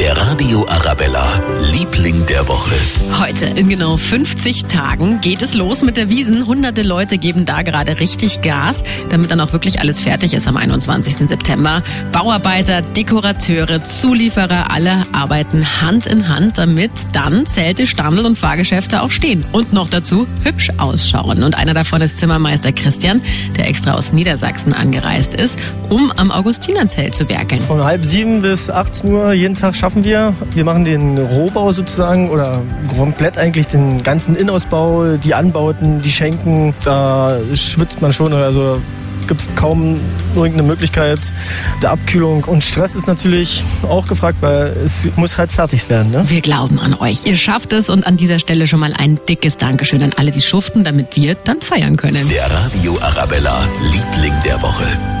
Der Radio Arabella, Liebling der Woche. Heute in genau 50 Tagen geht es los mit der Wiesen. Hunderte Leute geben da gerade richtig Gas, damit dann auch wirklich alles fertig ist am 21. September. Bauarbeiter, Dekorateure, Zulieferer, alle arbeiten Hand in Hand, damit dann Zelte, Standel und Fahrgeschäfte auch stehen und noch dazu hübsch ausschauen. Und einer davon ist Zimmermeister Christian, der extra aus Niedersachsen angereist ist, um am Augustinerzelt zu werkeln. Von halb sieben bis 18 Uhr jeden Tag schaffen wir. Wir machen den Rohbau sozusagen oder komplett eigentlich den ganzen Innenausbau, die Anbauten, die Schenken. Da schwitzt man schon. Also gibt es kaum irgendeine Möglichkeit der Abkühlung. Und Stress ist natürlich auch gefragt, weil es muss halt fertig werden. Ne? Wir glauben an euch. Ihr schafft es und an dieser Stelle schon mal ein dickes Dankeschön an alle, die schuften, damit wir dann feiern können. Der Radio Arabella, Liebling der Woche.